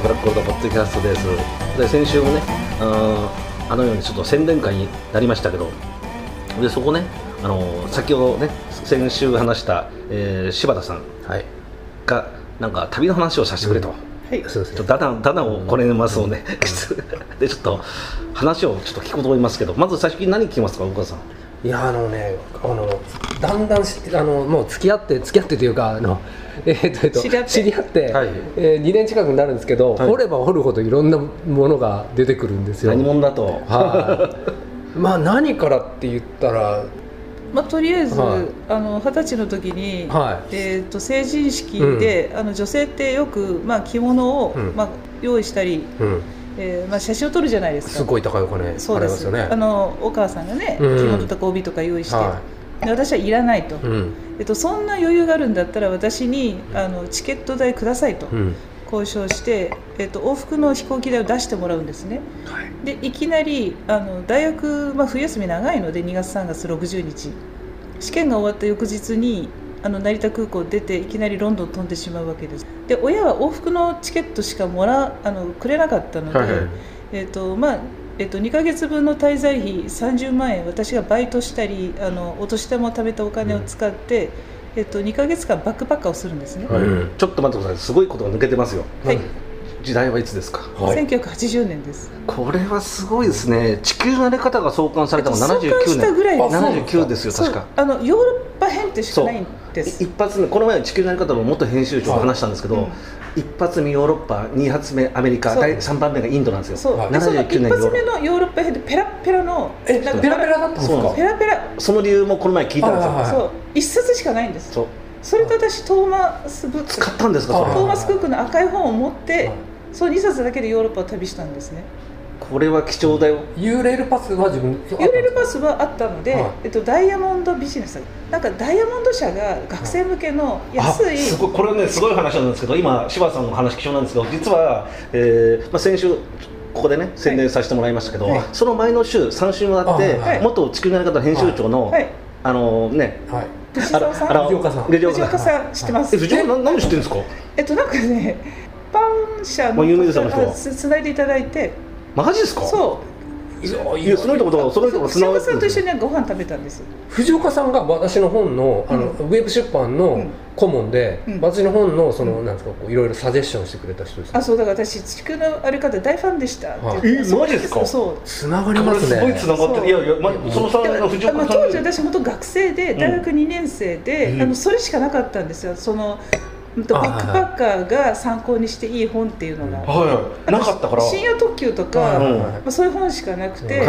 ブラックゴールドポッドキャストです。で先週もねあーあのようにちょっと宣伝会になりましたけどでそこねあの先ほどね先週話した、えー柴田さんはい。がなんか旅の話をさせてくれと、はいそうですね。ちょっとだだだだをこれますをね、で ちょっと話をちょっと聞こうと思いますけどまず最初に何聞きますか岡田さん。いやあのねあのだんだんあのもう付き合って付き合ってというかあの えーとえっと知り合って。知り合って、はい。えー、2年近くになるんですけど、はい。掘れば掘るほどいろんなものが出てくるんですよ。何者だと？はい。まあ何からって言ったらまあ、とりあえず、はい。あの二十歳の時に、はい。えー、と成人式で、あの女性ってよく、まあ、着物を、うん。まあ、用意したり、うん。えーまあ、写真を撮るじゃないですか。すごい高いお金そうです。よね。あのお母さんがね、うん。着物とか帯とか用意して、はで私はいらないと、うん。えっと、そんな余裕があるんだったら私にあのチケット代くださいとうん。交渉して、えっと、往復の飛行機代を出してもらうんですね。でいきなりあの大学、まあ、冬休み長いので2月3月60日。試験が終わった翌日にあの成田空港を出ていきなりロンドン飛んでしまうわけです。で親は往復のチケットしかもらあのくれなかったので、はいはい。えっとまあえっと、2ヶ月分の滞在費30万円私がバイトしたりあのお年玉を貯めたお金を使って、えっと、2ヶ月間バックパッカーをするんですね、はい。うんちょっと待ってください。すごいことが抜けてますよ。はい。時代はいつですか？はい。1980年です。これはすごいですね。地球の荒れ方が創刊されたのが創刊79したぐらい年です。79ですよ確か。あのヨーロッパ編ってしかないんです。一発目この前地球のやり方の元編集長と話したんですけど、うん。一発目ヨーロッパ二発目アメリカそう。第3番目がインドなんですよ。そう、はいでその79一年発目のヨーロッパ編でペラッペラのえなんかペラペラだったんですか？ペラペラ。その理由もこの前聞いたんですよ、はいそう。一冊しかないんです。そう。それと私トーマス・ブック。使ったんですかトーマス・クックの赤い本を持って、はい。そう2冊だけでヨーロッパを旅したんですねこれは貴重だよ。ユーレールパスは自分ユーレルパスはあったので、はい。えっと、ダイヤモンドビジネス。なんかダイヤモンド社が学生向けの安い、すごいこれはねすごい話なんですけど今柴田さんの話貴重なんですけど実は、えーまあ、先週ここでね宣伝させてもらいましたけど、はい。その前の週3週もあって、あはい。元地球のやり方編集長の、はい。あのねはい。藤沢さん。藤岡さん。藤岡さん知ってます、え藤岡な何で知ってるんですか？えっとなんかねパン社のつないでいただいてマジですか？そう。いやその人とその人と藤岡さんと一緒にご飯食べたんです藤岡さんが私の本のあの、うんウェブ出版うのん。顧問で、うん。私の本のその、なんですかこういろいろサジェッションしてくれた人です、あそうだから私地球の歩き方大ファンでしたっはい。えマジですか？そう。つながりますね。すごいつながっていやいや、ま、そのさ藤岡さん当時私本当学生で大学2年生で、うん。あのそれしかなかったんですよ。そのバックパッカーが参考にしていい本っていうのが、はいはい。なかったから。深夜特急とか、うんまあ、そういう本しかなくて、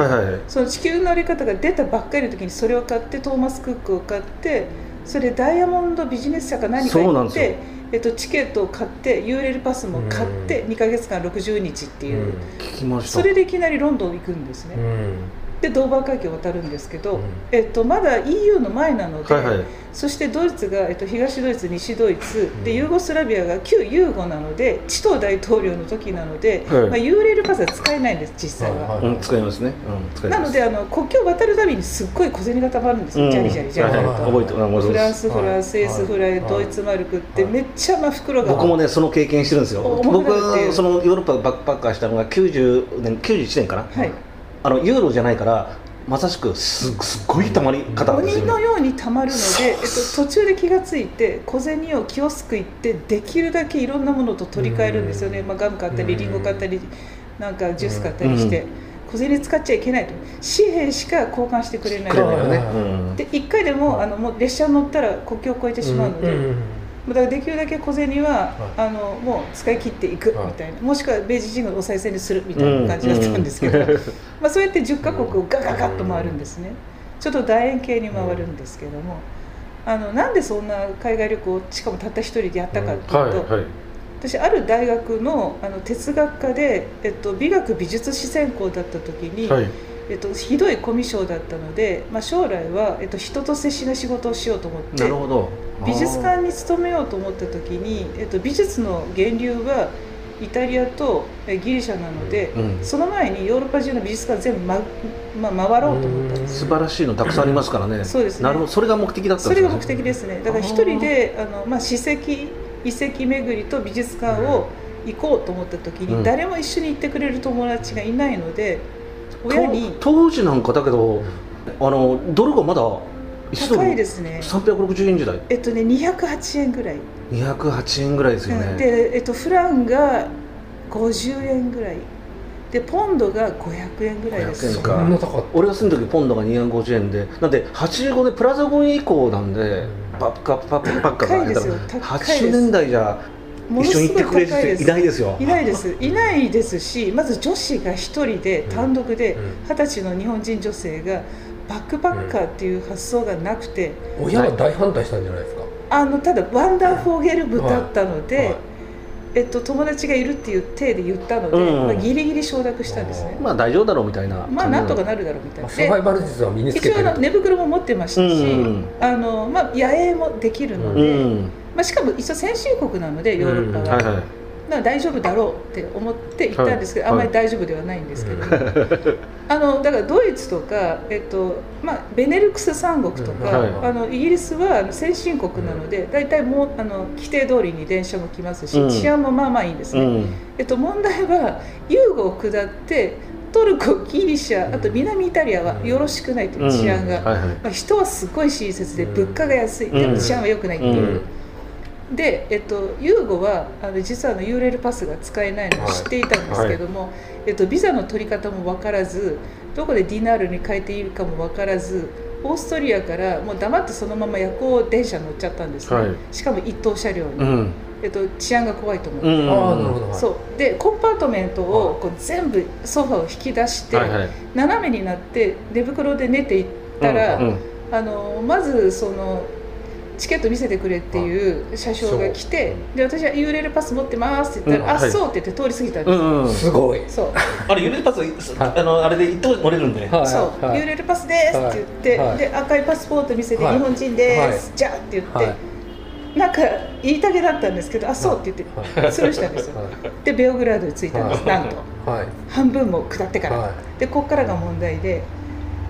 その地球の歩き方が出たばっかりの時にそれを買ってトーマス・クックを買ってそれでダイヤモンドビジネス社か何か行って、えっと、チケットを買ってユーレルパスも買って2か月間60日っていう、それでいきなりロンドン行くんですね、うんでドーバー海峡を渡るんですけど、うん。えっと、まだ EU の前なので、はいはい。そしてドイツが、えっと、東ドイツ西ドイツでユーゴスラビアが旧ユーゴなのでチトー大統領の時なので、はい。まあ、ユーレールパスは使えないんです実際は。はいうん使いますね。うん使います。なのであの国境を渡るたびにすっごい小銭がたまるんですよ、うん。ジャリジャリジャリと。はいはい。フランスフラン、はい。スイスフラン、はい。ドイツマルクってはい。めっちゃまあ袋が。僕もねその経験してるんですよ。お僕はそのヨーロッパバックパッカーしたのが90年91年かな、はい、あのユーロじゃないからまさしくすすっごいたまり方なんです鬼のよ、ようにたまるので、えっと、途中で気がついて小銭をキオスク行ってできるだけいろんなものと取り替えるんですよね、まあ、ガム買ったりうん。リンゴ買ったりなんかジュース買ったりして、小銭使っちゃいけないと。紙幣しか交換してくれない。くれないよね、で1回でもあのもう列車に乗ったら国境を越えてしまうので、んだからできるだけ小銭は、はあのもう使い切っていくはい。みたいな、もしくは明治神宮のお賽銭にするみたいな感じだったんですけど、まあそうやって10カ国をガガガッと回るんですね、ちょっと楕円形に回るんですけども、あのなんでそんな海外旅行をしかもたった一人でやったかっていうと、はいはい。私ある大学のあの哲学科で、えっと、美学美術史専攻だった時に、はいえっと、ひどいコミュ障だったので、まあ、将来は、えっと、人と接しない仕事をしようと思ってなるほど。美術館に勤めようと思った時に、えっと、美術の源流はイタリアとえギリシャなので、うん。その前にヨーロッパ中の美術館全部、ままあ、回ろうと思ったんです素晴らしいのたくさんありますからね。そうですね。なるほど。それが目的だったんですね。それが目的ですね。だから一人であの、まあ、史跡遺跡巡りと美術館を行こうと思った時に、うん。誰も一緒に行ってくれる友達がいないので親に。と当時なんかだけどあのドルがまだ1ドル高いですね。360円時代。えっとね208円ぐらい、208円ぐらいですよね、で、えっと、フランが50円ぐらい。でポンドが500円ぐらいです。500円そかんな高俺が住んだ時ポンドが250円で。なんで85年プラザゴン以降なんでパッカパッパッカ高いですよ。高いです。80年代じゃ一緒にすご行ってくれるい高いです。人いないですよ。いないです。いないですしまず女子が一人で単独でうん。二十歳の日本人女性がバックパッカーっていう発想がなくて、た親は大反対したんじゃないですか？あのただワンダーフォーゲル部だったので、はいはい。えっと、友達がいるっていう体で言ったので、うんまあ、ギリギリ承諾したんですね、まあ大丈夫だろうみたいなまあなんとかなるだろうみたいな、まあサバイバル術は身につけてる寝袋も持ってましたし、うんあのまあ、野営もできるのうで、んまあ、しかも一応先進国なのでヨーロッパは、はいはい。だから大丈夫だろうって思って行ったんですけど、はい。あんまり大丈夫ではないんですけど、あのだからドイツとか、えっとまあ、ベネルクス三国とか、はい。あのイギリスは先進国なので、大体もうあの規定通りに電車も来ますし、うん。治安もまあまあいいんですね、うん。えっと、問題はユーゴを下ってトルコギリシャあと南イタリアはよろしくないという治安が、まあ、人はすごい親切でうん。物価が安い、でも治安は良くないっていう。うんで、えっと、ユーゴはあの実はあの URL パスが使えないのを知っていたんですけども、えっと、ビザの取り方も分からずどこでディナールに変えているかも分からずオーストリアからもう黙ってそのまま夜行電車に乗っちゃったんですね、はい。しかも一等車両に、うん。えっと、治安が怖いと思って、うん。ああなるほど。はい。そう。でコンパートメントをこう全部ソファを引き出して、はい。はい斜めになって寝袋で寝ていったら、うん。あのまずそのチケット見せてくれっていう車掌が来てで私は URL パス持ってますって言ったら、あうん。はい。そうって言って通り過ぎたんです、うんうんすごい。そう。あれ、ユレパス、あの、あれで一等乗れるんで。はい。そう、はい。URL パスですって言って、で赤いパスポート見せて、はい。日本人です、はい。じゃあって言って、はい。なんか言いたげだったんですけどあそうって言って、はい。スルーしたんですよ。はでベオグラードに着いいたんです、なんと。はい。半分も下ってから、はでここからが問題で、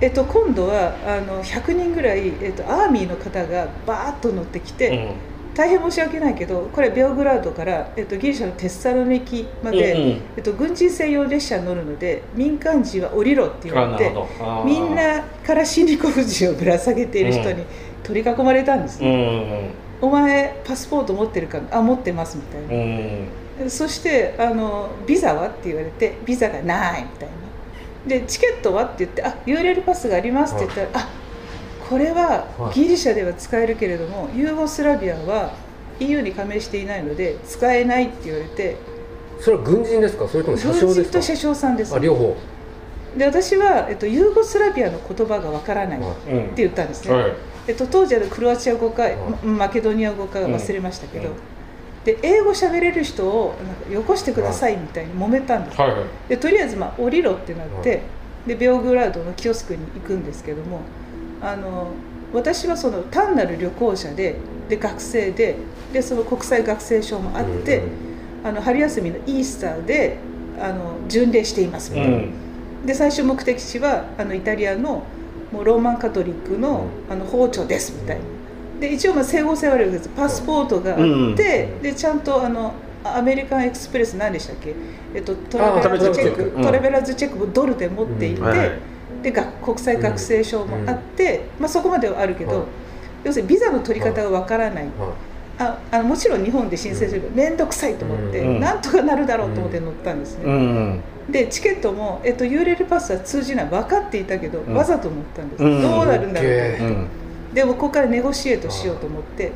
えっと、今度はあの100人ぐらい、えっと、アーミーの方がバーッと乗ってきて、大変申し訳ないけどこれベオグラードから、えっと、ギリシャのテッサロニキまで、うんうん。えっと、軍人専用列車に乗るので民間人は降りろって言われてど。みん。なからシニコフジをぶら下げている人に取り囲まれたんですうね、ん。お前パスポート持ってるか？あ持ってますみたいな。う、ん。そしてあのビザは？って言われてビザがないみたいなでチケットはって言ってあ URL パスがありますって言ったら、あこれははい。ギリシャでは使えるけれども、ユーゴスラビアは EU に加盟していないので使えないって言われてそれは軍人ですか？それとも車軍掌ですか？人と車掌さんです。あ両方。で私は、えっと、ユーゴスラビアの言葉がわからないってうん。言ったんですね、はい。えっと、当時はクロアチア語か、はい。マケドニア語か忘れましたけど、うんで英語喋れる人をなんかよこしてくださいみたいに揉めたんです、はい。でとりあえずまあ降りろってなって、はい。でベオグラードのキオスクに行くんですけどもあの私はその単なる旅行者でで学生ででその国際学生証もあって、あの春休みのイースターであの巡礼していますみたいな、うん。で最終目的地はあのイタリアのもうローマンカトリックの,、あの包丁ですみたいなで一応まあ整合性はあるわけです。パスポートがあって、うんでちゃんとあのアメリカンエクスプレス何でしたっけ、えっと、トラベラーズチェック、うん。トラベラーズチェックもドルで持っていて、うんはい。はいでが国際学生証もあって、まあ、そこまではあるけど、はい。要するにビザの取り方がわからない、はああのもちろん日本で申請すれば面倒くさいと思って、うん。なんとかなるだろうと思って乗ったんですね、うん。でチケットも、えっと、ユーレルパスは通じない。分かっていたけど、うん。わざと乗ったんです、うん。どうなるんだろうと思って、うん。でもここからネゴシエートしようと思って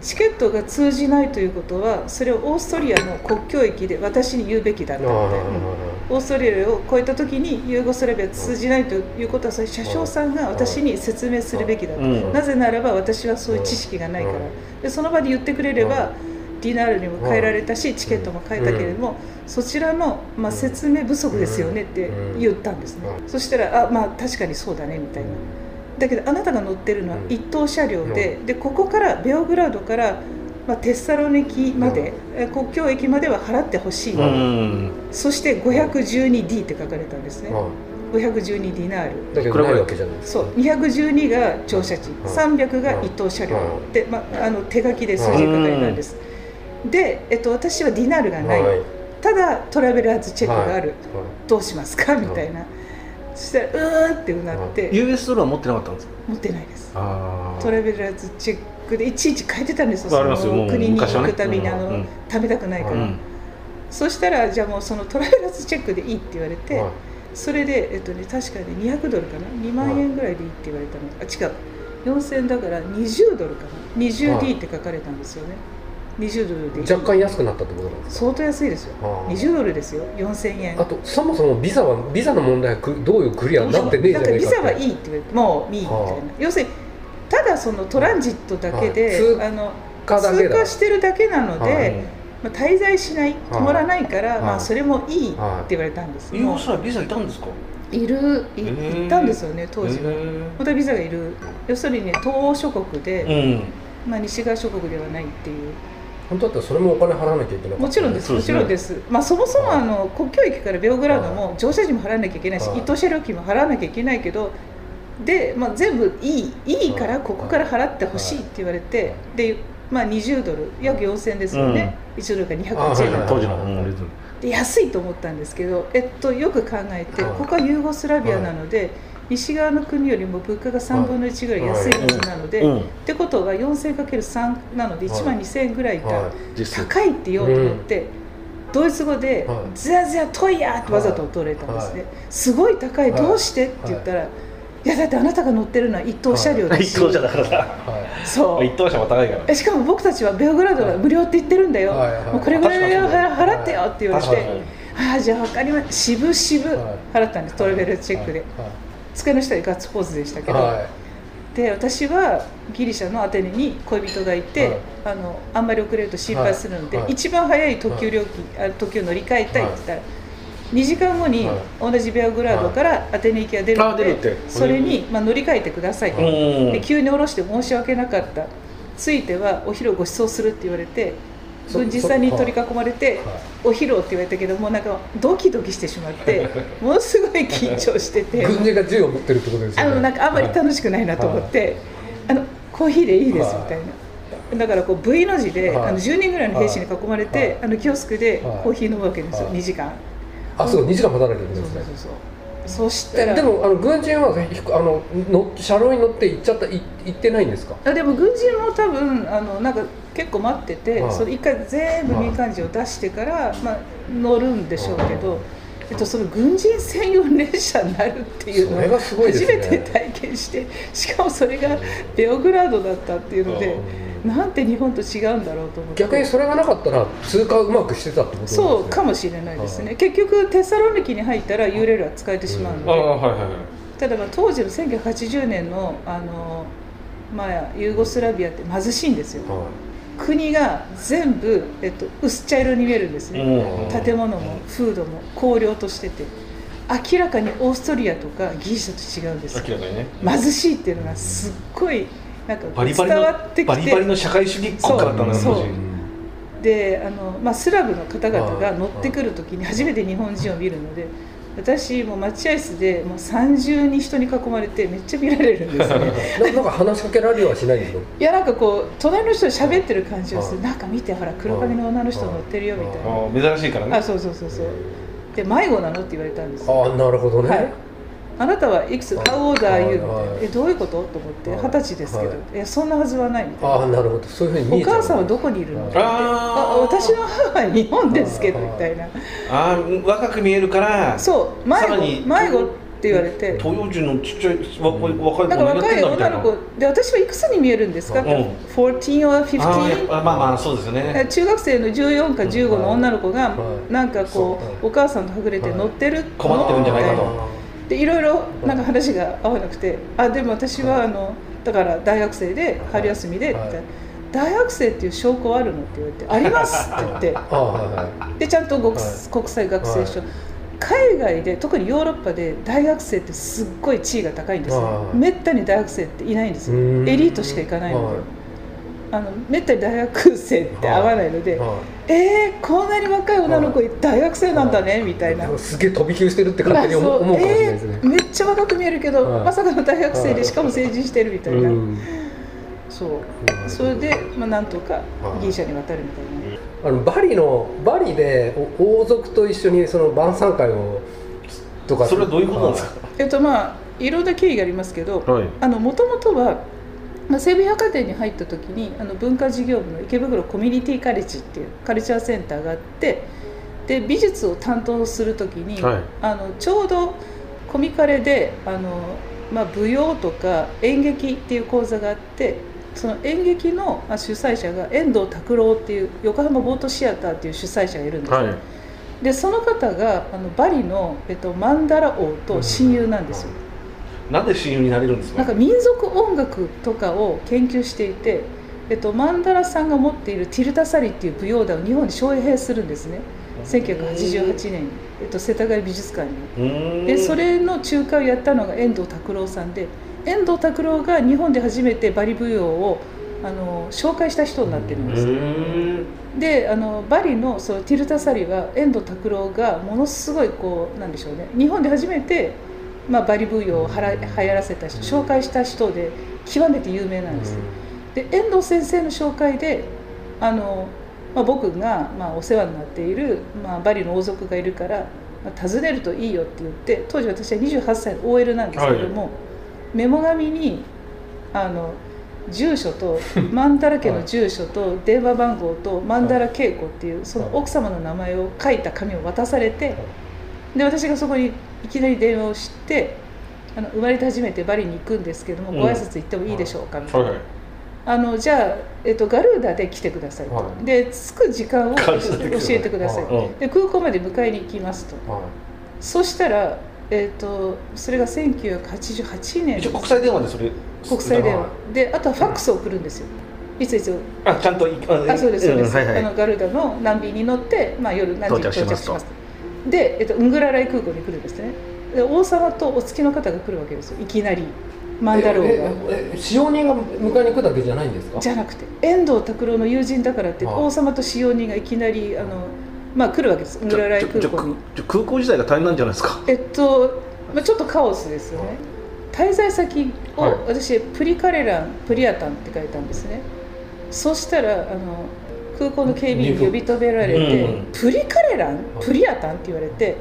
チケットが通じないということはそれをオーストリアの国境駅で私に言うべきだっいたので、あオーストラリアを越えた時にユーゴスラビア通じないということはそれ車掌さんが私に説明するべきだと、うん。なぜならば私はそういう知識がないから、でその場で言ってくれれば、ディナールにも変えられたし、チケットも変えたけれども、そちらの、まあ、説明不足ですよねって言ったんですね、そしたらあまあ確かにそうだねみたいなだけどあなたが乗ってるのは一等車両で,、でここからベオグラードから、まあ、テッサロニキまで、え国境駅までは払ってほしい、うん。そして 512D って書かれたんですね、は512ディナール。いだけどないわけじゃない。そう。212が乗車地、300が一等車両、うん。で、まあ、あの手書きで数字が書かれたんです、で、えっと、私はディナールがない、はい。ただトラベラーズチェックがある、はどうしますか？みたいな、そしたらうーんってうなって、US ドルは持ってなかったんですか？持ってないです。あトラベラーズチェックでいちいち変えてたんですよ。ありますよ。もう国に行くたびにあの、うん。うん。貯めたくないから、うん。そしたらじゃあもうそのトラベラーズチェックでいいって言われて、はい。それで、えっとね、確かに200ドルかな？2万円ぐらいでいいって言われたの。あ違う。4000だから20ドルかな？20D って書かれたんですよね20ドルでいい。若干安くなったってことなんですか？相当安いですよ。あー。20ドルですよ。4000円。あとそもそもビザはビザの問題はくどういうクリアになってねえじゃないかって。ザはいいって言われてもういいみたいな、はあ。要するにただそのトランジットだけで、はい。通あの通過してるだけなので、はい。まあ、滞在しない止まらないから、はい。まあ、それもいいってはい言われたんです、ユーもゴスラビザいたんですか？ういるい行ったんですよね当時は、へー。本当はビザがいる。要するにね東欧諸国で、うん。まあ、西側諸国ではないっていう本当だったらそれもお金払わなきゃいけなかったもちろんですそうですね。もちろんです、まあ、そもそもはい。あの国境駅からベオグラードも乗車時も払わなきゃいけないしはい。一等車両費も払わなきゃいけないけどで、まあ、全部いいいいからはい。ここから払ってほしいって言われてで、まあ、20ドル約4000ですよね、1ドルが208円あはい当時のうん。リズムで安いと思ったんですけど、えっと、よく考えてはい。ここはユーゴスラビアなので、西側の国よりも物価が3分の1ぐらい安いはずなので、うんってことは 4000×3 なので1万2000円ぐらいか、は実際高いって言おうと思って、ドイツ語ではい「ずやずやトイヤ!」ってわざと取れたんですね、すごい高いはい。どうして？って言ったら、い、やだってあなたが乗ってるのは一等車両だし、一等車だからさいはい。そう。一等車は高いから。えしかも僕たちはベオグラードが無料って言ってるんだよ、はい。はい。もうこれぐらい払ってよって言われて、ああじゃあ分かりました。渋々はい。払ったんです、トラベルチェックで、机の下でガッツポーズでしたけど、はい。で私はギリシャのアテネに恋人がいて、はい。あのあんまり遅れると心配するので、はい。はい。一番早い特急料金、あ特急乗り換えたいって言ったら、2時間後にはい。同じベアグラードからアテネ行きが出るので、それに、まあ、乗り換えてくださいで急に降ろして申し訳なかった。ついてはお昼をご馳走するって言われてそ軍人さんに取り囲まれて、はいお昼をって言われたけどもうなんかドキドキしてしまってものすごい緊張してて。軍人が銃を持ってるってことですよね。あのなんかあんまり楽しくないなと思って、あのコーヒーでいいですはいみたいな、だからこう V の字で、はい。あの10人ぐらいの兵士に囲まれて、はい。あのキオスクではい。コーヒー飲むわけですよ、はい。2時間、あそう2時間待たなきゃいけないですね。そうそうそうそしたらえでもあの軍人はひあのの車両に乗って行っちゃったい行ってないんですか？あでも軍人も多分あのなんか結構待ってて、はい。それ一回全部民間人を出してから、まあ、乗るんでしょうけど、えっと、その軍人専用列車になるっていうのそれがすごいですね。初めて体験してしかもそれがベオグラードだったっていうので、なんて日本と違うんだろうと思って。逆にそれがなかったら通過うまくしてたってことね。そうかもしれないですね、結局テサロニキに入ったらユーレールは使えてしまうので、ああはいはいはい。ただまあ当時の1980年のあの、まあ、ユーゴスラビアって貧しいんですよ。は国が全部、えっと、薄茶色に見えるんですね、うん。建物も風土も荒涼としてて。明らかにオーストリアとかギリシャと違うんです明らかにね。貧しいっていうのがすっごいなんか伝わってきて。バリバリの社会主義国家だったんだであの、まあ、スラブの方々が乗ってくる時に初めて日本人を見るので私もう待合室でもう30人人に囲まれてめっちゃ見られるんですね。ななんか話しかけられはしないんですよいやなんかこう隣の人と喋ってる感じがする。はい。なんか見てほら黒髪の女の人乗ってるよみたいな。珍しいからね。あそうそうそうそう。で迷子なのって言われたんですよ。ああなるほどね、はいあなたはいくつ？How old are you? みたいな。はい。えどういうこと？と思ってはい。二十歳ですけど。はい。えそんなはずはないみたいな。ああなるほど。そういうふうに見おえちゃう。母さんはどこにいるの？っあ私の母は日本ですけどはい。みたいな。ああ若く見えるからそう。迷子。さらに迷子って言われて。東洋人のちっちゃい若い若い子なんか若い女の子。で私はいくつに見えるんですか、うん ?14 はあーやっ15ぱまあまあそうですよね。中学生の14か15の女の子がはい。なんかこそう。お母さんとはぐれて乗ってる困ってるんじゃないかとでいろいろなんか話が合わなくてあでも私はあのだから大学生で春休みでって大学生っていう証拠あるのって言われてありますって言って。はいはい。でちゃんと国,、はい。国際学生証、は海外で特にヨーロッパで大学生ってすっごい地位が高いんですよ、はい。めったに大学生っていないんですよ。エリートしか行かないので、はい。あのめったに大学生って合わないので、はえー、こんなに若い女の子大学生なんだね、みたいな。いすげえ飛び級してるって勝手に思まあそう思うかもしれないですね。えーめっちゃ若く見えるけど、はい。まさかの大学生はいでしかも成人してるみたいな、うん。そう。うんそれで、まあ、なんとかはい。ギリシャに渡るみたいな、あのバリのバリでお王族と一緒にその晩餐会をとかそれはどういうことなんですか？えっとまあいろんな経緯がありますけどはい。もともとは、まあ、西武百貨店に入った時にあの文化事業部の池袋コミュニティカレッジっていうカルチャーセンターがあってで美術を担当する時に、はい。あのちょうどコミカレであの、まあ、舞踊とか演劇っていう講座があってその演劇のまあ主催者が遠藤拓郎っていう横浜ボートシアターっていう主催者がいるんですよ、はい。でその方があのバリの、えっと、マンダラ王と親友なんですよ、なんで親友になれるんですか？なんか民族音楽とかを研究していて、えっと、マンダラさんが持っているティルタサリっていう舞踊団を日本に招聘するんですね。1988年。に、えっと、世田谷美術館に。でそれの仲介をやったのが遠藤拓郎さんで遠藤拓郎が日本で初めてバリ舞踊をあの紹介した人になってるんうです。であのバリのそのティルタサリは遠藤拓郎がものすごいこうなんでしょうね。日本で初めて、まあ、バリ舞踊をはら流行らせた人紹介した人で極めて有名なんです、で遠藤先生の紹介であの、まあ、僕が、まあ、お世話になっている、まあ、バリの王族がいるから、まあ、訪ねるといいよって言って当時私は28歳の OL なんですけども、メモ紙にあの住所と マンダラ家の住所と電話番号とマンダラ恵子っていうその奥様の名前を書いた紙を渡されてで私がそこにいきなり電話をしてあの生まれて初めてバリに行くんですけども、うん。ご挨拶行ってもいいでしょうかみたいな、はいあのじゃあ、えっと、ガルーダで来てくださいと、はい。で着く時間を教えてください、はい。うん。で空港まで迎えに行きますと。はそしたら、えっと、それが1988年。一応国際電話でそれ国際電話。はであとはファックスを送るんですよ。いついつ。あちゃんといああそうですそうです、んはいはい。あのガルダの難便に乗って、まあ、夜何時に到着しますとで、えっと、ウングラライ空港に来るんですね。で王様とお付きの方が来るわけですよ。いきなり。マンダローが。使用人が迎えに来たわけじゃないんですか？じゃなくて遠藤拓郎の友人だからってはい王様と使用人がいきなりあの、まあ、来るわけです。ウングラライ空港に。じゃ空港自体が大変なんじゃないですか？えっと、まあ、ちょっとカオスですよね、滞在先をはい。私プリカレランプリアタンって書いたんですね。そしたらあの空港の警備員に呼び止められて、うん。プリカレランプリアタンって言われて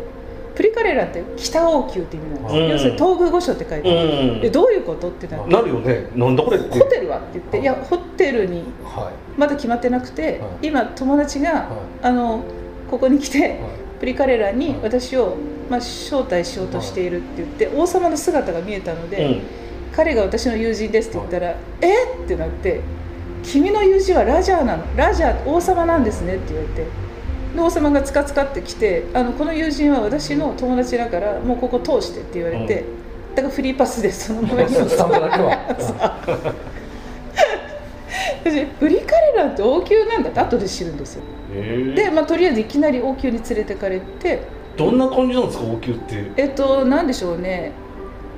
プリカレランって北王宮って意味なんです。よ、うん。要するに東宮御所って書いてある、うん。でどういうことってなって。なるよね。なんだこれホテルはって言っていやホテルにはまだ決まってなくて、はい。今友達が、はい。あのここに来て、いはい。プリカレラにはい。私を、まあ、招待しようとしているって言って、王様の姿が見えたので、うん。彼が私の友人ですって言ったら「え？っ?」ってなって「君の友人はラジャーなの。ラジャー王様なんですね」って言われて。で王様がつかつかってきてあの「この友人は私の友達だからもうここ通して」って言われて、だからフリーパスでそのままにスタンプだけは。私フリカレラって王宮なんだって後で知るんですよ。で、まあ、とりあえずいきなり王宮に連れてかれて。どんな感じなんですか王宮って。えっとなんでしょうね、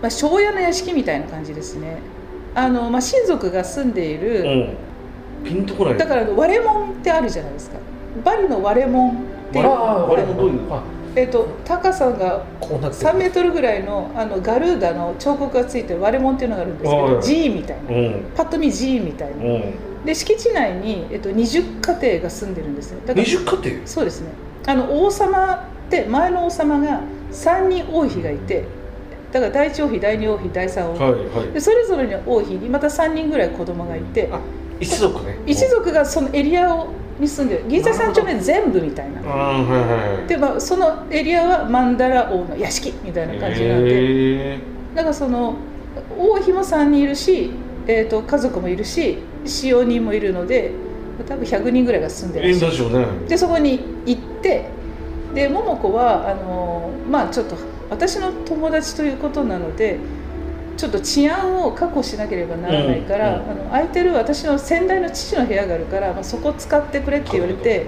まあ、庄屋の屋敷みたいな感じですね。あの、まあ、親族が住んでいる、うんピンとこないだから割れ門ってあるじゃないですか。バリの割れ門っていう。ああれもどういうあ。えっと高さがこうなってる。3メートルぐらいのあのガルーダの彫刻がついてる割れ門っていうのがあるんですけはい。ど寺院みたいな。うん。パッと見寺院みたいな。うん。で敷地内に、えっと、20家庭が住んでるんですねだから20家庭？そうですね。あの王様って前の王様が3人王妃がいてだから第一王妃第二王妃第三王妃、はいはい。でそれぞれの王妃にまた3人ぐらい子供がいて。あ一族ね。一族がそのエリアをに住んでる銀座三丁目全部みたいな。で、まあ、そのエリアは曼荼羅王の屋敷みたいな感じなんで、へだからその王妃も3人いるし、えー、と家族もいるし使用人もいるので多分100人ぐらいが住んでええる。しいんだしょうね。でそこに行ってで桃子はあのまあちょっと私の友達ということなのでちょっと治安を確保しなければならないから、うんあの空いてる私の先代の父の部屋があるから、まあ、そこ使ってくれって言われて、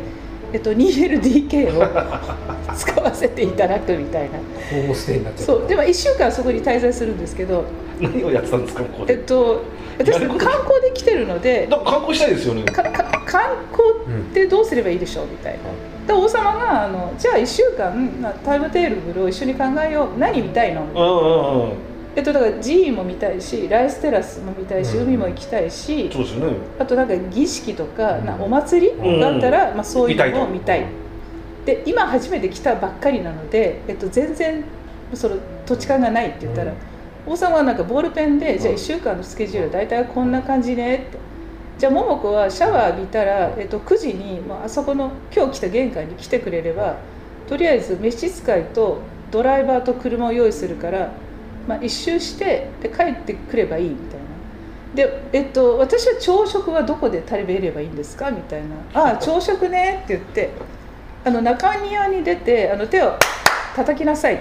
えっと、2LDK を 使わせていただくみたいな。そう。でも1週間そこに滞在するんですけど何をやってたんですかここで？えっと私観光で来てるので観光したいですよね。観光ってどうすればいいでしょうみたいな。で王様があの「じゃあ1週間なタイムテーブルを一緒に考えよう。何見たいの?うんうんうん」えっとだから寺院も見たいしライステラスも見たいしうん。海も行きたいしそうですよね。あとなんか儀式とかうん。なお祭りがあったら、まあ、そういうのを見見たい。で今初めて来たばっかりなので、えっと、全然その土地勘がないって言ったら、王様はなんかボールペンで、じゃあ1週間のスケジュール大体こんな感じねって。じゃあ桃子はシャワー浴びたら、えっと、9時に、まああそこの今日来た玄関に来てくれればとりあえず召使いとドライバーと車を用意するから、まあ、一周してで帰ってくればいいみたいな。で、えっと、私は朝食はどこで食べればいいんですか？みたいな「ああ朝食ね」って言ってあの中庭に出てあの手を叩きなさい。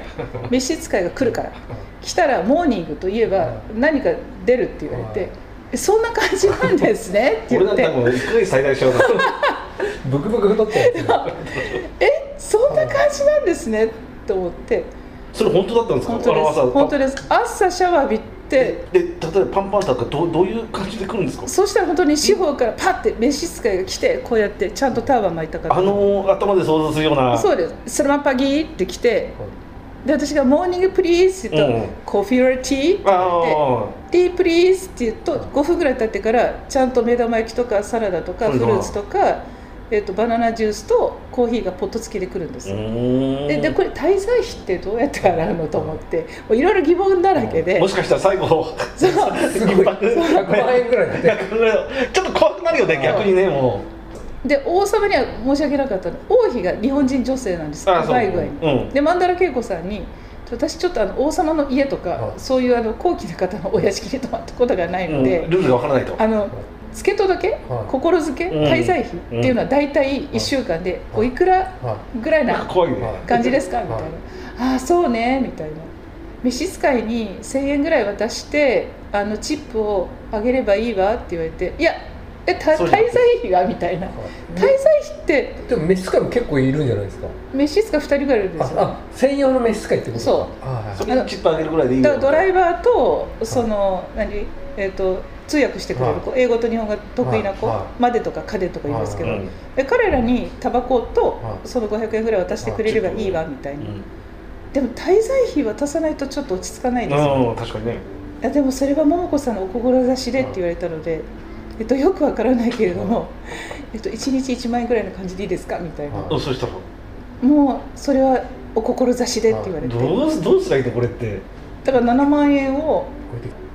召使いが来るから。来たらモーニングといえば何か出るって言われて「えそんな感じなんですね」って俺言って。だったらもう1ヶ月最大しちゃうからブクブク太っちゃうや「えそんな感じなんですね」と思ってそれ本当だったんですか？本当です。本当です。朝シャワー浴びて。で例えばパンパンとかどうどういう感じで来るんですか？そしたら本当に四方からパッて召使いが来てこうやってちゃんとターバン巻いたから。あの頭で想像するような。そうです。 Selamat pagi って来て。で私が「モーニングプリーズ」って言うとうん「コーヒーティー?」って言あって「ティープリーズ」って言うと5分ぐらい経ってからちゃんと目玉焼きとかサラダとかうん。フルーツとか、えっとバナナジュースとコーヒーがポット付きで来るんですよ。ででこれ滞在費ってどうやって払うのと思ってもういろいろ疑問だらけで。もしかしたら最後そう。すごい100万円ぐらいだってちょっと怖くなるよね逆にねもで王様には申し訳なかったの王妃が日本人女性なんです若い具合に。う。んで曼荼羅恵子さんに私ちょっとあの王様の家とか、はいそう。いう。あの高貴な方のお屋敷に泊まったことがないので、う。んルールがわからないとあの付け届け、はい。心付け、うん。滞在費っていうのは大体1週間でおいくらはぐらいな感じですか？はい。みたいな、ああそうねみたいな。召使いに1000円ぐらい渡してあのチップをあげればいいわって言われていやえた滞在費は？みたいな。滞在費ってでも召使いも結構いるんじゃないですか？召使い2人ぐらいいるんですよ。ああ専用の召使いってことそう。あそれにチップあげるぐらいでいいよ。だからドライバーとその、何？えっ、と通訳してくれる子、英語と日本語が得意な子、はい。はい。までとかかでとか言うんですけど、うん。で彼らにタバコとはい。その500円ぐらい渡してくれればいいわみたいな、うん。でも滞在費渡さないとちょっと落ち着かないですよ、うん確かにね。いやでもそれは桃子さんのお志でって言われたので、えっと、よくわからないけれども、えっと、1日1万円ぐらいの感じでいいですかみたいな、そしたらもうそれはお志でって言われて、どうすどうすりゃいいのこれって。だから7万円を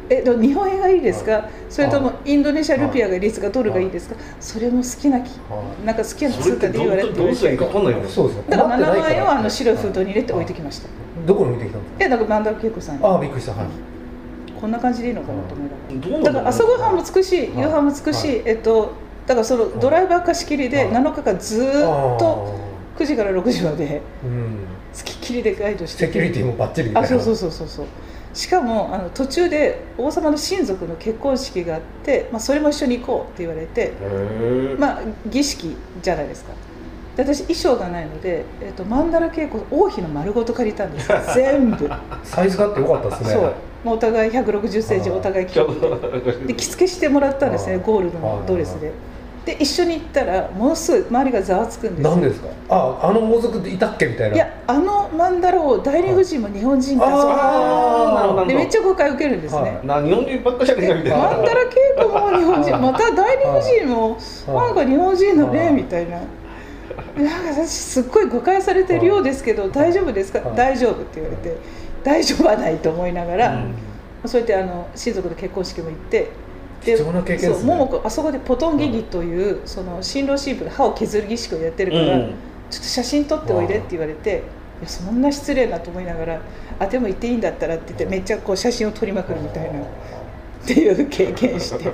えでも日本円がいいですか？それともはインドネシアルピアがいいですか？ドルがい。いですかそれも好きなきはなんか好きな通貨で言われてどうどうすりゃいいか分かんないよねそうですねだから7困ってない万円をあの白い封は筒に入れて置いてきました。どこに置いてきたんですえなんか萬田恵子さんに。かああびっくりした。はい。こんな感じでいいのかなと思い。ながらだから朝ごはんもつくしはい。夕飯もつくい。えっとだからそのドライバー貸し切りではい。7日間ずーっとあ9時から6時まで付きっきりでガイドして。セキュリティもバッチリみたいな。あそうそうそうそうそうしかもあの途中で王様の親族の結婚式があって、まあ、それも一緒に行こうって言われてまあ、儀式じゃないですか。で私衣装がないので、えっと曼荼羅稽古王妃の丸ごと借りたんです。よ 全部。サイズがあってよかったですね。そう。お互い1 6 0センチお互い着てで着付けしてもらったんですねゴールドのドレスでで一緒に行ったらものすごい周りがざわつくんですよ。なんでですか？ああの王族っていたっけみたいな。いやあの曼荼羅を第二夫人も日本人だそうあーなるほど。でめっちゃ誤解受けるんですね、はい。な日本人ばっかじゃねえかみたいな。曼荼羅稽古も日本人また第二夫人もはい。なんか日本人のねはい。みたいな。なんか私すっごい誤解されてるようですけど大丈夫ですか？はい。大丈夫って言われて大丈夫はないと思いながら、うん。そうやってあの親族の結婚式も行ってで貴重な経験ですね。そう桃子あそこでポトンギギという、その新郎新婦で歯を削る儀式をやってるから、うん。ちょっと写真撮っておいでって言われて、いやそんな失礼なと思いながらあでも行っていいんだったらって言ってめっちゃこう写真を撮りまくるみたいなっていう経験して 帰る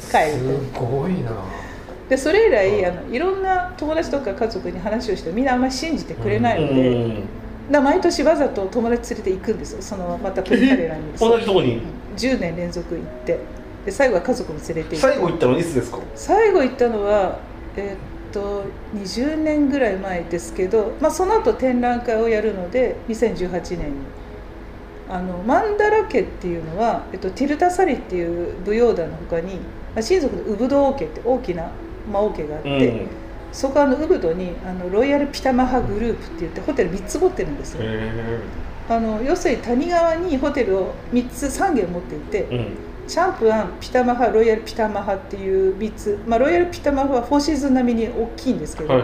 すごいな。でそれ以来あのいろんな友達とか家族に話をしてみんなあんまり信じてくれないので、うん。だから毎年わざと友達連れて行くんですよ。そのまたプリカレラに。同じとこに？10年連続行ってで最後は家族も連れて行って。最後行ったのいつですか？最後行ったのはえーっと20年ぐらい前ですけど、まあ、その後展覧会をやるので2018年に。あのマンダラ家っていうのは、えっと、ティルタサリっていう舞踊団の他に、まあ、親族のウブド王家って大きな魔王家があって、うん。そこはあのウブドにあのロイヤルピタマハグループって言ってホテル3つ持ってるんですよ。へあの要するに谷川にホテルを3つ3軒持っていて、えうんシャンプアン、ピタマハ、ロイヤルピタマハっていう3つ、まあ、ロイヤルピタマハはフォーシーズン並みに大きいんですけど、はい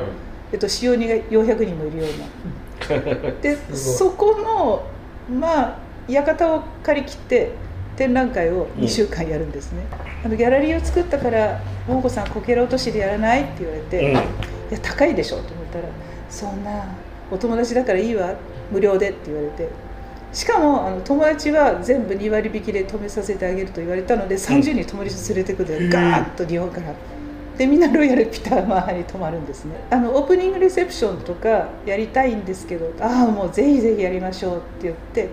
えっと、使用人が400人もいるような。で、そこの、まあ、館を借り切って、展覧会を2週間やるんですね。あのギャラリーを作ったから、桃子さん、こけら落としでやらないって言われて、うんいや、高いでしょと思ったら、そんな、お友達だからいいわ、無料でって言われて。しかもあの友達は全部2割引きで止めさせてあげると言われたので30人友達連れてくるのガーッと日本からでみんなロイヤルピターマーに泊まるんですね。あのオープニングレセプションとかやりたいんですけどああもうぜひぜひやりましょうって言って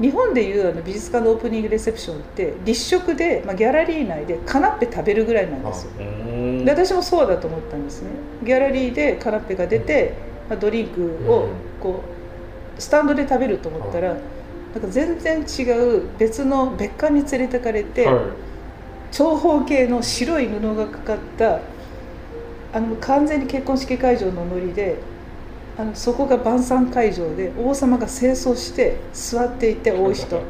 日本でいうあの美術館のオープニングレセプションって立食で、まあ、ギャラリー内でカナッペ食べるぐらいなんですよ。うん。で私もそうだと思ったんですね。ギャラリーでカナッペが出て、まあ、ドリンクをこうスタンドで食べると思ったら、なんか全然違う別の別館に連れてかれて、はい。長方形の白い布がかかったあの完全に結婚式会場のノリであのそこが晩餐会場で王様が清掃して座っていて多い人。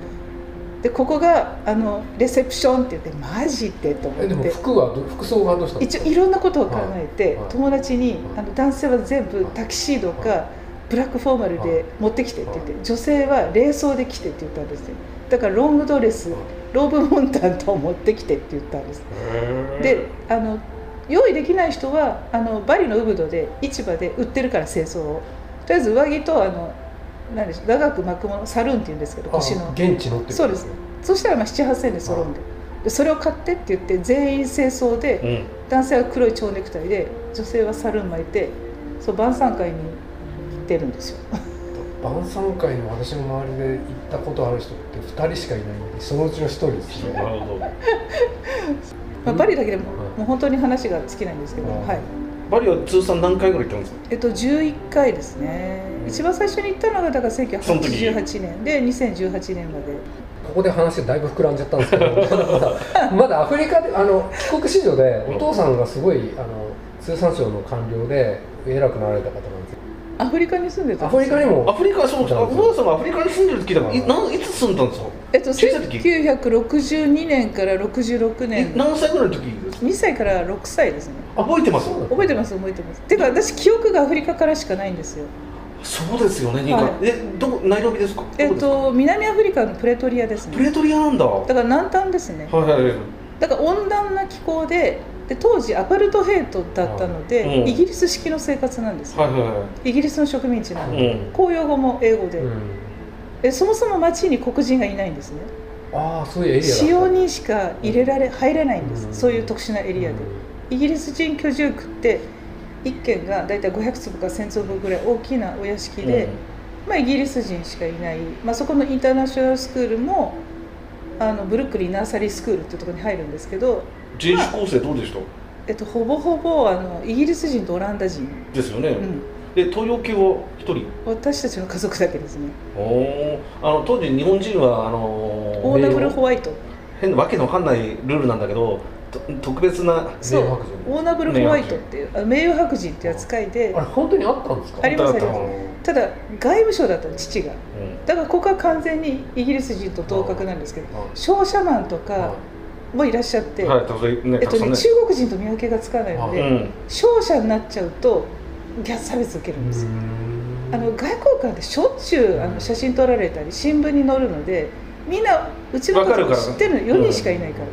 でここがあのレセプションって言ってマジでと思えでもって服はど服装はどうした一応いろんなことを考えて、はい。はい。友達にはい。あの男性は全部はいタキシードか、はブラックフォーマルはいで持ってきてって言って、は女性は礼装で来てって言ったんですね。だからロングドレス、はいローブモンタントを持ってきてって言ったんです。であの用意できない人はあのバリのウブドで市場で売ってるから清掃を。とりあえず上着とあの何でしょう長く巻くものサルーンって言うんですけどあ腰の。現地のってそうです。そしたらまあ78000円で揃うんで。でそれを買ってって言って全員清掃で、うん。男性は黒い蝶ネクタイで女性はサルーン巻いてそう晩餐会に出るんですよ。晩餐会の私の周りで行ったことある人って2人しかいないんでそのうちの1人ですね。なるほどまあ、バリだけでも,、はいもう本当に話が尽きないんですけど、はいはい。バリは通算何回ぐらい行ったんですか？えっと、11回ですね、うん。一番最初に行ったのがだからその時。1988年で2018年まで。ここで話だいぶ膨らんじゃったんですけど まだアフリカであの帰国子女でお父さんがすごいあの通産省の官僚で偉くなられた方なんですよアフリカに住んでたアんですフリカにも？アフリカそうですあおばあさんがアフリカに住んでるって聞いたから。いなんいつ住んだんですか？えっと、小さい時1962年から66え年。何歳ぐらいの時ですか？2歳から6歳ですね。あ覚えてます？そう覚えてます覚えてます。てか私記憶がアフリカからしかないんですよ。そうですよねニカ、はいえどこナイロビですか？えっと南アフリカのプレトリアですね。かプレトリアなんだ。はだから南端ですね。いはいはい。だから温暖な気候でで当時アパルトヘイトだったので、うんイギリス式の生活なんですよ、はいはいはイギリスの植民地なので、いうん。公用語も英語で、うん。えそもそも町に黒人がいないんですね。ああそういうエリア使用人しか入れられ入れないんです、うん。そういう特殊なエリアで、イギリス人居住区って1軒が大体500坪か1000坪ぐらい大きなお屋敷で、まあ、イギリス人しかいない、まあ、そこのインターナショナルスクールもあのブルックリンナーサリースクールっていうところに入るんですけど、人種構成どうでした？えっと、ほぼほぼあのイギリス人とオランダ人、ですよね、うん、で東洋系は一人？私たちの家族だけですね。おおあの当時日本人はあのオーナブルホワイト。変なわけのわかんないルールなんだけどと特別なオーナブルホワイトっていう名誉白人っていう扱いであれ本当にあったんですか？ありますあった。あっただ外務省だったの父が。うん。だからここは完全にイギリス人と同格なんですけどあ商社マンとかあもいらっしゃって、えったとね、中国人と見分けがつかないので、うん商社になっちゃうとギャ差別受けるんですよ。あの外交官でしょっちゅうあの写真撮られたり新聞に載るのでみんなうちの家族知ってるの4人しかいないから、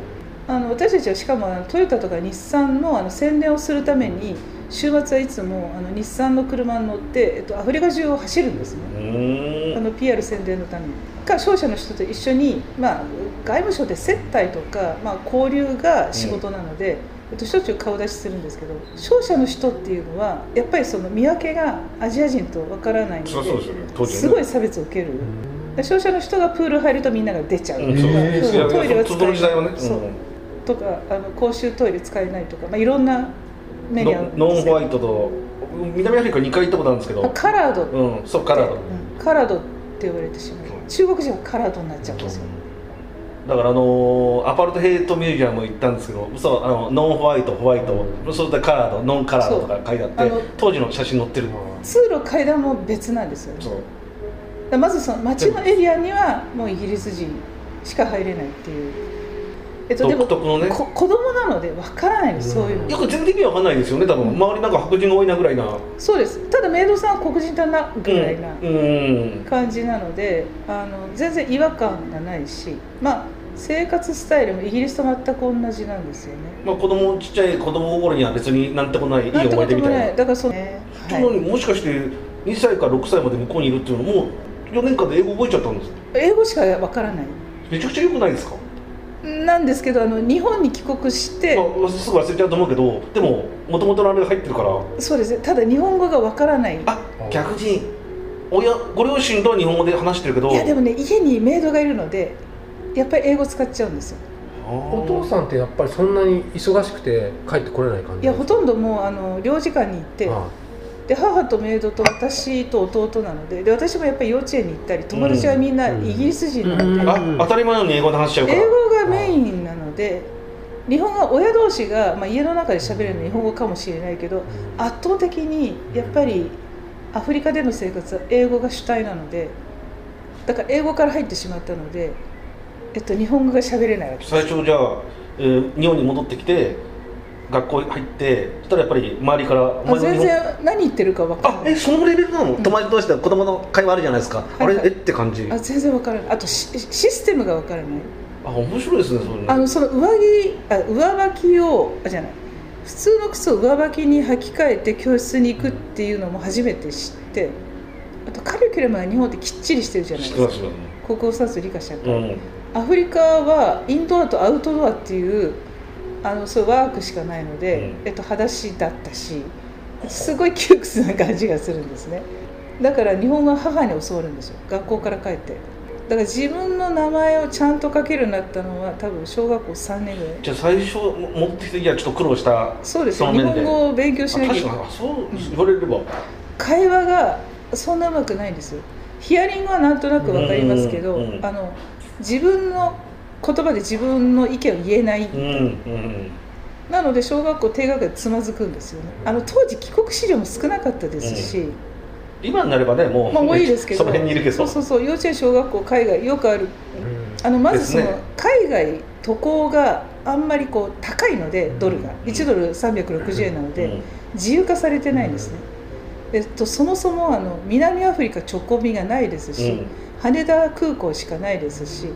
あの私たちはしかもトヨタとか日産のあの宣伝をするために週末はいつもあの日産の車に乗って、えっと、アフリカ中を走るんですね。あの PR 宣伝のために。か商社の人と一緒に、まあ、外務省で接待とか、まあ、交流が仕事なので、えっと、しょっちゅう顔出しするんですけど商社の人っていうのはやっぱりその見分けがアジア人とわからないのですごい差別を受ける。で商社の人がプール入るとみんなが出ちゃうトイレはねえない、そうとかあの公衆トイレ使えないとか、まあ、いろんなメディア non, non-white と南アフリカ2回行ったことあるんですけど。 colored。うんそう colored。うん。 colored って呼ばれてしまう。中国人は colored になっちゃうんですよ。だからあのーアパルトヘイトミュージアム行ったんですけど嘘あの non-white, white。それで colored, non-colored とか書いてあって当時の写真載ってる通路階段も別なんですよね。そう。まずその街のエリアにはもうイギリス人しか入れないっていう、えっと、でも独特のね。こ子供なのでわからないですそういうの。よく全然意味わかんないですよね多分。周りなんか白人が多いなぐらいな。そうです。ただメイドさんは黒人だなぐらいなうんうん。感じなのであの全然違和感がないしまあ生活スタイルもイギリスと全く同じなんですよね。まあ子供ちっちゃい子供心には別になんてことないいい思い出みたいな。ない。だからその、ね。なのにもしかして2歳から6歳まで向こうにいるっていうのもう4年間で英語覚えちゃったんです。英語しかわからない。めちゃくちゃ良くないですか、なんですけどあの日本に帰国して、まあ、すぐ忘れちゃうと思うけどでももともとのあれが入ってるから。そうです。ねただ日本語がわからない。あ逆に親ご両親とは日本語で話してるけど。いやでもね家にメイドがいるのでやっぱり英語使っちゃうんですよ。お父さんってやっぱりそんなに忙しくて帰ってこれない感じいやほとんどもうあの領事館に行ってあで母とメイドと私と弟なのでで私もやっぱり幼稚園に行ったり友達はみんなうん。イギリス人なので、うん。あ当たり前のように英語で話しちゃうから。英語がメインなので日本語親同士が、まあ、家の中で喋れるのは日本語かもしれないけど圧倒的にやっぱりアフリカでの生活は英語が主体なのでだから英語から入ってしまったので、えっと、日本語が喋れないわけです。最初じゃあ、えー日本に戻ってきて学校入ってそしたらやっぱり周りから全然何言ってるか分かんない。あえそのレベルなの？友達同士で子供の会話あるじゃないですか、はいはい。あれ？え？って感じ。あ全然分からない。あとシシステムが分からない。あ面白いですねそれね。あのその上着あ上履きをあじゃない。普通の靴を上履きに履き替えて教室に行くっていうのも初めて知ってあとカリキュラムが日本ってきっちりしてるじゃないですか。ますよね。国語算数理科社会、うん。アフリカはインドアとアウトドアっていうあのそうワークしかないので、うん。えっと、裸足だったしすごい窮屈な感じがするんですね。だから日本は母に教わるんですよ。学校から帰って。だから自分の名前をちゃんと書けるようになったのは多分小学校3年ぐらい。じゃあ最初持ってきていやちょっと苦労した。そうです。よ日本語を勉強しあなきゃいけない。確かに。あそう言われれば、会話がそんなうまくないんですよ。ヒアリングはなんとなく分かりますけど、うんうん。あの自分の言葉で自分の意見を言えない、うんうんなので小学校低学年でつまずくんですよね。あの当時帰国子女も少なかったですし、今になればねもう、まあ多いですけど。その辺にいるけど。そうそうそう幼稚園小学校海外よくある。うん。あのまずその、ね。海外渡航があんまりこう高いのでドルが。1ドル360円なので、うん。自由化されてないんですね、えっと、そもそもあの南アフリカ直行便がないですし、うん。羽田空港しかないですし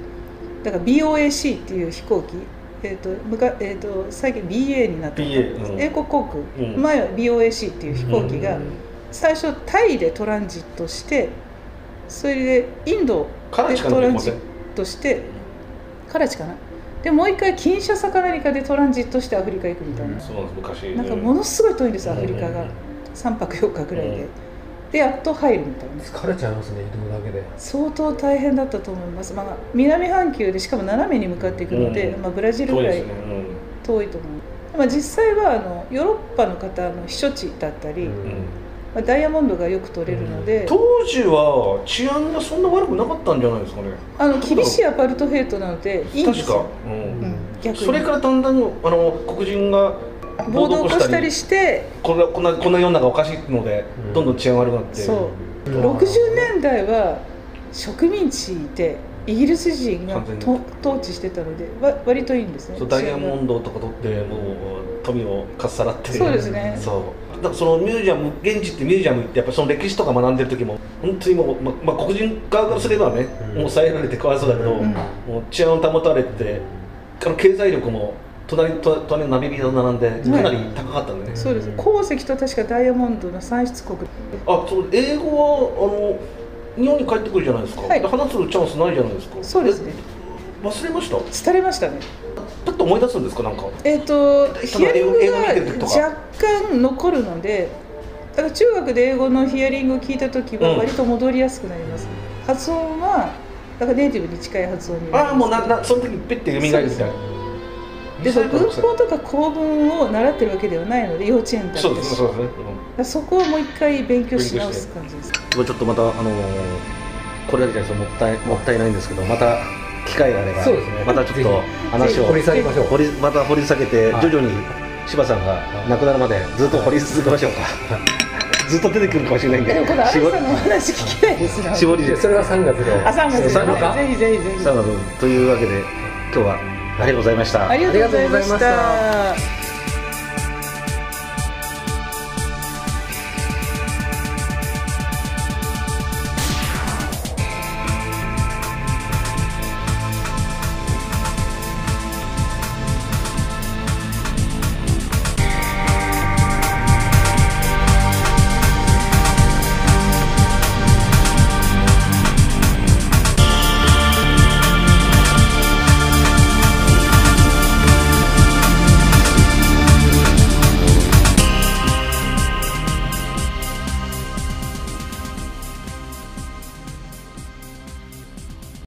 だから BOAC っていう飛行機、えっとむかえっと最近 BA になったの BA うん。英国航空、うん。前は BOAC っていう飛行機がうん最初タイでトランジットしてそれでインドでトランジットしてカラチかな。でもう一回キンシャサか何かでトランジットしてアフリカ行くみたいな、そうなんです。昔。なんかものすごい遠いんですよアフリカが、うん3泊4日ぐらいで、うんでやっと入るみたいな。疲れちゃいますね移動だけで。相当大変だったと思います、まあ、南半球でしかも斜めに向かっていくので、うん。まあ、ブラジルぐらい遠いと思う、まあ、実際はあのヨーロッパの方の避暑地だったり、うん。うんうんまあ、ダイヤモンドがよく取れるので、当時は治安がそんな悪くなかったんじゃないですかね。あの厳しいアパルトヘイトなのでいいんですよ。確か、うん。うん、逆に。それからだんだんあの黒人が暴動を起こしたりしてこんなこんなこんな世の中おかしいので、うんどんどん治安悪くなって。そう。うん。60年代は植民地でイギリス人が統治してたのでわ割といいんですね。そうダイヤモンドドとか取ってもう富をかっさらって。そうですね。そう。だからそのミュージアム現地ってミュージアム行ってやっぱその歴史とか学んでる時も本当にもう、ままあ、黒人側からすればね、うん。もう抑えられてかわいそうだけど、うん。もう治安を保たれてあの経済力も隣と隣のナビビと並んでかなり高かったんでね、そうです。鉱石と確かダイヤモンドの産出国。あそう英語はあの日本に帰ってくるじゃないですか、はい。で話すチャンスないじゃないですか。そうですね。え忘れました？廃れましたね。だって思い出すんですかなんか？えっ、とヒアリングが若干残るのでだから中学で英語のヒアリングを聞いた時はうん。割と戻りやすくなります、発音はだからネイティブに近い発音にああもうななその時にペッて蘇るみたいなでその文法とか構文を習ってるわけではないので幼稚園だったしそうですねそこをもう一回勉強し直す感じですうん、ちょっとまたあのーこれだけじゃちょっともったいもったいないんですけどまた機会があればそうですね。またちょっとぜ話を。掘り下げましょう。掘りまた掘り下げて、はい。徐々に柴さんが亡くなるまでずっと掘り続けましょうか、ずっと出てくるかもしれないんで。でもこさんのお話聞きたいですな絞りででそれは3月で。あ3月で。三月ぜひぜひぜひ。さあというわけで今日はありがとうございました。ありがとうございました。